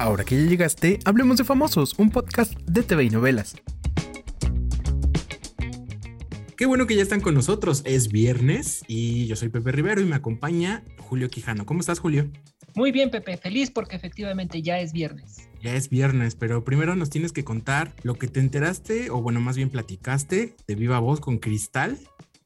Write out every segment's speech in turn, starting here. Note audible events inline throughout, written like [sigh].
Ahora que ya llegaste, hablemos de Famosos, un podcast de TV y novelas. Qué bueno que ya están con nosotros. Es viernes y yo soy Pepe Rivero y me acompaña Julio Quijano. ¿Cómo estás, Julio? Muy bien, Pepe. Feliz porque efectivamente ya es viernes. Ya es viernes, pero primero nos tienes que contar lo que te enteraste, o bueno, más bien platicaste de viva voz con Cristal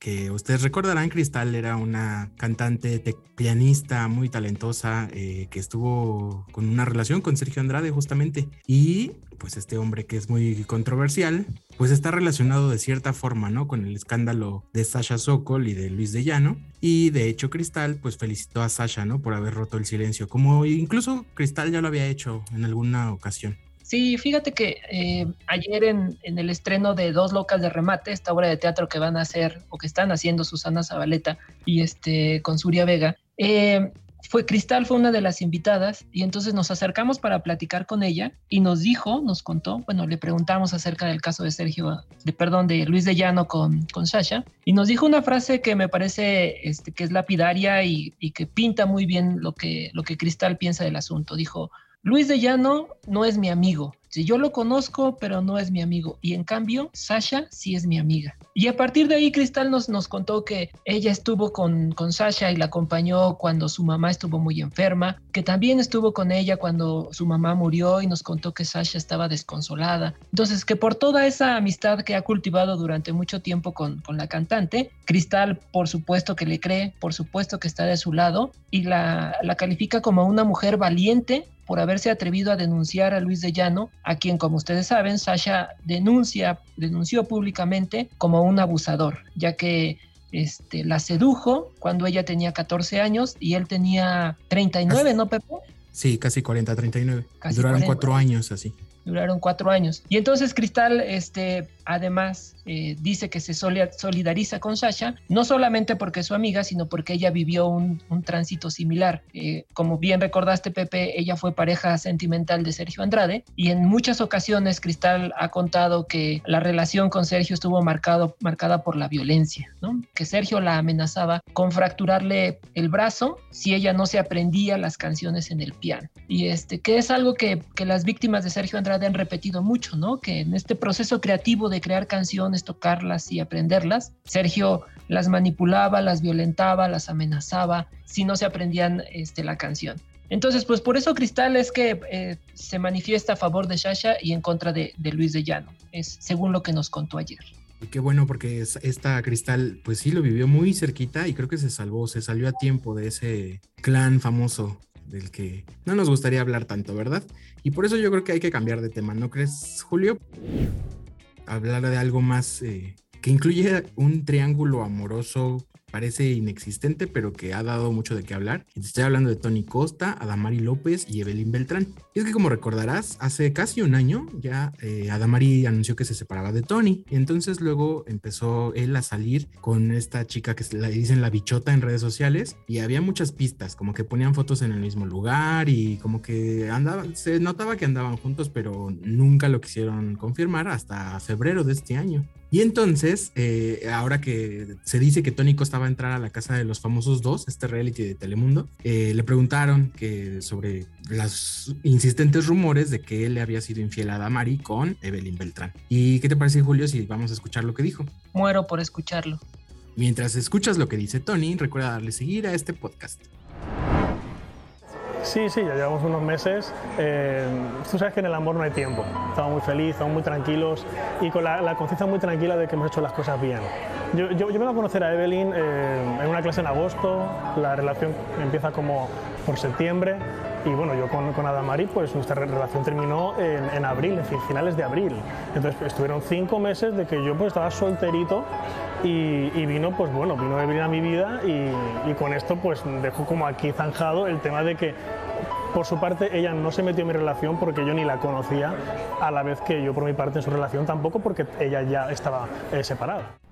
que ustedes recordarán, Cristal era una cantante, pianista muy talentosa eh, que estuvo con una relación con Sergio Andrade justamente. Y pues este hombre que es muy controversial, pues está relacionado de cierta forma, ¿no? Con el escándalo de Sasha Sokol y de Luis de Llano. Y de hecho Cristal pues felicitó a Sasha, ¿no? Por haber roto el silencio, como incluso Cristal ya lo había hecho en alguna ocasión. Sí, fíjate que eh, ayer en, el estreno de Dos Locas de Remate, esta obra de teatro que van a hacer o que están haciendo Susana Zabaleta y este con Suria Vega, eh, fue Cristal fue una de las invitadas y entonces nos acercamos para platicar con ella y nos dijo, nos contó, bueno, le preguntamos acerca del caso de Sergio, de perdón, de Luis de Llano con, con Sasha y nos dijo una frase que me parece este, que es lapidaria y, y que pinta muy bien lo que, lo que Cristal piensa del asunto. Dijo, Luis de Llano no es mi amigo. Yo lo conozco, pero no es mi amigo. Y en cambio, Sasha sí es mi amiga. Y a partir de ahí, Cristal nos, nos contó que ella estuvo con, con Sasha y la acompañó cuando su mamá estuvo muy enferma, que también estuvo con ella cuando su mamá murió y nos contó que Sasha estaba desconsolada. Entonces, que por toda esa amistad que ha cultivado durante mucho tiempo con, con la cantante, Cristal, por supuesto que le cree, por supuesto que está de su lado y la, la califica como una mujer valiente por haberse atrevido a denunciar a Luis de Llano, a quien, como ustedes saben, Sasha denuncia, denunció públicamente como un abusador, ya que este, la sedujo cuando ella tenía 14 años y él tenía 39, ¿no, Pepe? Sí, casi 40, 39. Duraron cuatro años así. Duraron cuatro años. Y entonces Cristal, este, además, eh, dice que se solidariza con Sasha, no solamente porque es su amiga, sino porque ella vivió un, tránsito similar. Eh, como bien recordaste, Pepe, ella fue pareja sentimental de Sergio Andrade y en muchas ocasiones Cristal ha contado que la relación con Sergio estuvo marcado, marcada por la violencia, ¿no? que Sergio la amenazaba con fracturarle el brazo si ella no se aprendía las canciones en el piano. Y este, que es algo que, que las víctimas de Sergio Andrade han repetido mucho, ¿no? Que en este proceso creativo de crear canciones, tocarlas y aprenderlas, Sergio las manipulaba, las violentaba, las amenazaba si no se aprendían este, la canción. Entonces, pues por eso Cristal es que eh, se manifiesta a favor de Shasha y en contra de, de, Luis de Llano, es según lo que nos contó ayer. Qué bueno porque esta Cristal, pues sí, lo vivió muy cerquita y creo que se salvó, se salió a tiempo de ese clan famoso del que no nos gustaría hablar tanto, ¿verdad? Y por eso yo creo que hay que cambiar de tema, ¿no crees, Julio? Hablar de algo más eh, que incluye un triángulo amoroso parece inexistente, pero que ha dado mucho de qué hablar. Estoy hablando de Tony Costa, Adamari López y Evelyn Beltrán. Y es que como recordarás, hace casi un año ya eh, Adamari anunció que se separaba de Tony. Y entonces luego empezó él a salir con esta chica que le dicen la bichota en redes sociales. Y había muchas pistas, como que ponían fotos en el mismo lugar y como que andaban, se notaba que andaban juntos, pero nunca lo quisieron confirmar hasta febrero de este año. Y entonces, eh, ahora que se dice que Tony Costa va a entrar a la casa de los famosos dos, este reality de Telemundo, eh, le preguntaron que sobre los insistentes rumores de que él le había sido infiel a Damari con Evelyn Beltrán. ¿Y qué te parece, Julio, si vamos a escuchar lo que dijo? Muero por escucharlo. Mientras escuchas lo que dice Tony, recuerda darle seguir a este podcast. Sí, sí, ya llevamos unos meses. Eh, tú sabes que en el amor no hay tiempo. Estamos muy felices, estamos muy tranquilos y con la, conciencia muy tranquila de que hemos hecho las cosas bien. Yo, yo, yo vengo a conocer a Evelyn eh, en una clase en agosto, la relación empieza como por septiembre y bueno, yo con, con Adamari, pues nuestra relación terminó en, en abril, en fin, finales de abril. Entonces estuvieron cinco meses de que yo pues estaba solterito y, vino, pues bueno, vino Evelyn a mi vida y, y, con esto pues dejo como aquí zanjado el tema de que por su parte ella no se metió en mi relación porque yo ni la conocía, a la vez que yo por mi parte en su relación tampoco porque ella ya estaba eh, separada.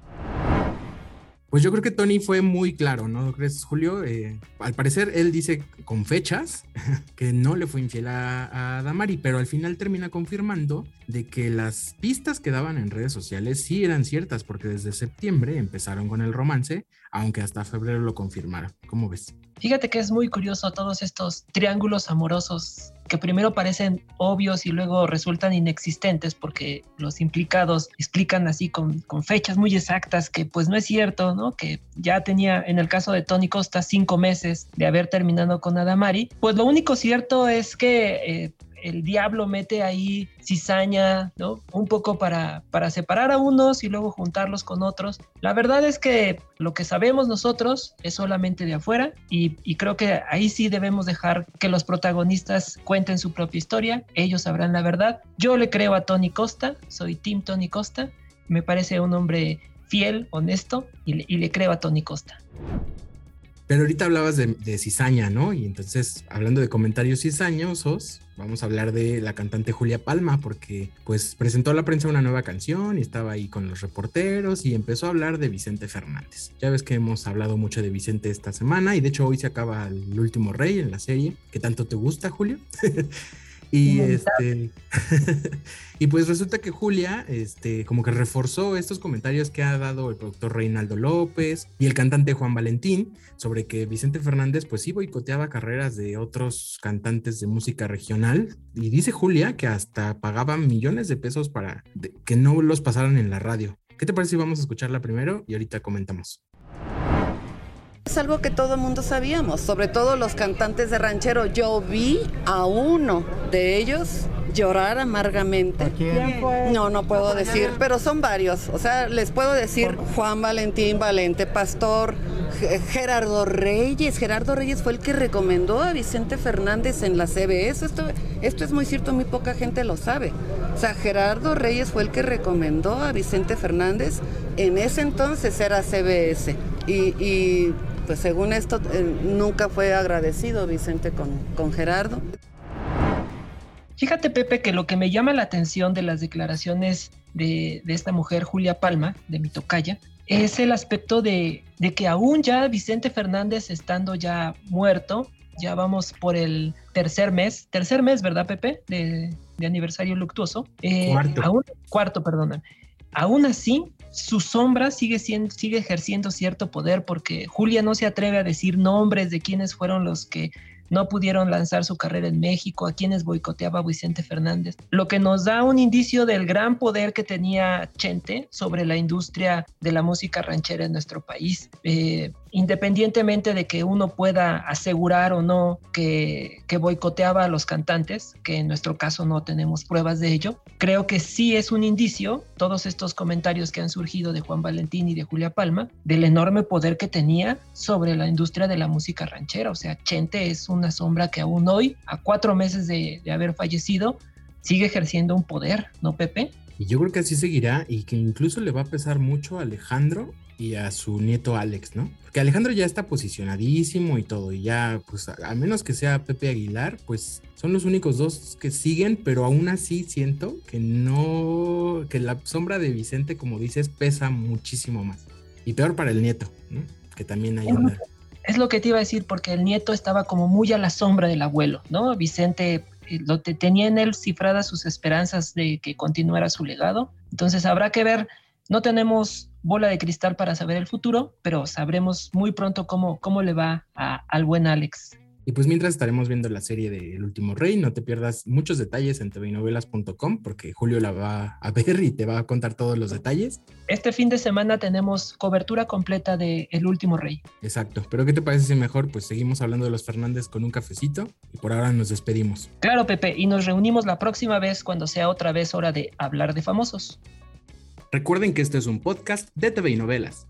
Pues yo creo que Tony fue muy claro, ¿no crees, Julio? Eh, al parecer él dice con fechas [laughs] que no le fue infiel a, Damari, pero al final termina confirmando de que las pistas que daban en redes sociales sí eran ciertas, porque desde septiembre empezaron con el romance, aunque hasta febrero lo confirmaron. ¿Cómo ves? Fíjate que es muy curioso todos estos triángulos amorosos que primero parecen obvios y luego resultan inexistentes porque los implicados explican así con, fechas muy exactas que pues no es cierto, ¿no? Que ya tenía en el caso de Tony Costa cinco meses de haber terminado con Adamari. Pues lo único cierto es que eh, el diablo mete ahí cizaña, ¿no? Un poco para, para separar a unos y luego juntarlos con otros. La verdad es que lo que sabemos nosotros es solamente de afuera y, creo que ahí sí debemos dejar que los protagonistas cuenten su propia historia, ellos sabrán la verdad. Yo le creo a Tony Costa, soy Team Tony Costa, me parece un hombre fiel, honesto y le, y le creo a Tony Costa. Pero ahorita hablabas de, de, cizaña, ¿no? Y entonces, hablando de comentarios cizañosos, vamos a hablar de la cantante Julia Palma, porque pues presentó a la prensa una nueva canción y estaba ahí con los reporteros y empezó a hablar de Vicente Fernández. Ya ves que hemos hablado mucho de Vicente esta semana y de hecho hoy se acaba El Último Rey en la serie. ¿Qué tanto te gusta, Julio? [laughs] Y este [laughs] y pues resulta que Julia, este, como que reforzó estos comentarios que ha dado el productor Reinaldo López y el cantante Juan Valentín sobre que Vicente Fernández, pues sí boicoteaba carreras de otros cantantes de música regional. Y dice Julia que hasta pagaban millones de pesos para que no los pasaran en la radio. ¿Qué te parece si vamos a escucharla primero y ahorita comentamos? Es algo que todo el mundo sabíamos, sobre todo los cantantes de ranchero. Yo vi a uno de ellos llorar amargamente. ¿Quién fue? No, no puedo decir, pero son varios. O sea, les puedo decir Juan Valentín Valente, Pastor, Gerardo Reyes. Gerardo Reyes fue el que recomendó a Vicente Fernández en la CBS. Esto, esto es muy cierto, muy poca gente lo sabe. O sea, Gerardo Reyes fue el que recomendó a Vicente Fernández. En ese entonces era CBS. Y, y pues según esto, eh, nunca fue agradecido Vicente con, con Gerardo. Fíjate, Pepe, que lo que me llama la atención de las declaraciones de, de esta mujer, Julia Palma, de mi tocaya, es el aspecto de, de, que aún ya Vicente Fernández estando ya muerto, ya vamos por el tercer mes, tercer mes, ¿verdad, Pepe? De, de aniversario luctuoso. Eh, cuarto. Aún, cuarto, perdón. Aún así, su sombra sigue, siendo, sigue ejerciendo cierto poder porque Julia no se atreve a decir nombres de quienes fueron los que no pudieron lanzar su carrera en México, a quienes boicoteaba Vicente Fernández, lo que nos da un indicio del gran poder que tenía Chente sobre la industria de la música ranchera en nuestro país. Eh, independientemente de que uno pueda asegurar o no que, boicoteaba a los cantantes, que en nuestro caso no tenemos pruebas de ello, creo que sí es un indicio, todos estos comentarios que han surgido de Juan Valentín y de Julia Palma, del enorme poder que tenía sobre la industria de la música ranchera. O sea, Chente es una sombra que aún hoy, a cuatro meses de, de haber fallecido, sigue ejerciendo un poder, ¿no, Pepe? Y yo creo que así seguirá y que incluso le va a pesar mucho a Alejandro y a su nieto Alex, ¿no? Porque Alejandro ya está posicionadísimo y todo, y ya, pues, a menos que sea Pepe Aguilar, pues son los únicos dos que siguen, pero aún así siento que no, que la sombra de Vicente, como dices, pesa muchísimo más. Y peor para el nieto, ¿no? Que también hay una... Es lo que te iba a decir, porque el nieto estaba como muy a la sombra del abuelo, ¿no? Vicente lo te, tenía en él cifradas sus esperanzas de que continuara su legado. Entonces habrá que ver, no tenemos bola de cristal para saber el futuro, pero sabremos muy pronto cómo, cómo le va a, al buen Alex. Y pues mientras estaremos viendo la serie de El Último Rey, no te pierdas muchos detalles en tvnovelas.com porque Julio la va a ver y te va a contar todos los detalles. Este fin de semana tenemos cobertura completa de El Último Rey. Exacto, pero ¿qué te parece si mejor pues seguimos hablando de los Fernández con un cafecito y por ahora nos despedimos? Claro, Pepe, y nos reunimos la próxima vez cuando sea otra vez hora de hablar de famosos. Recuerden que este es un podcast de TV y Novelas.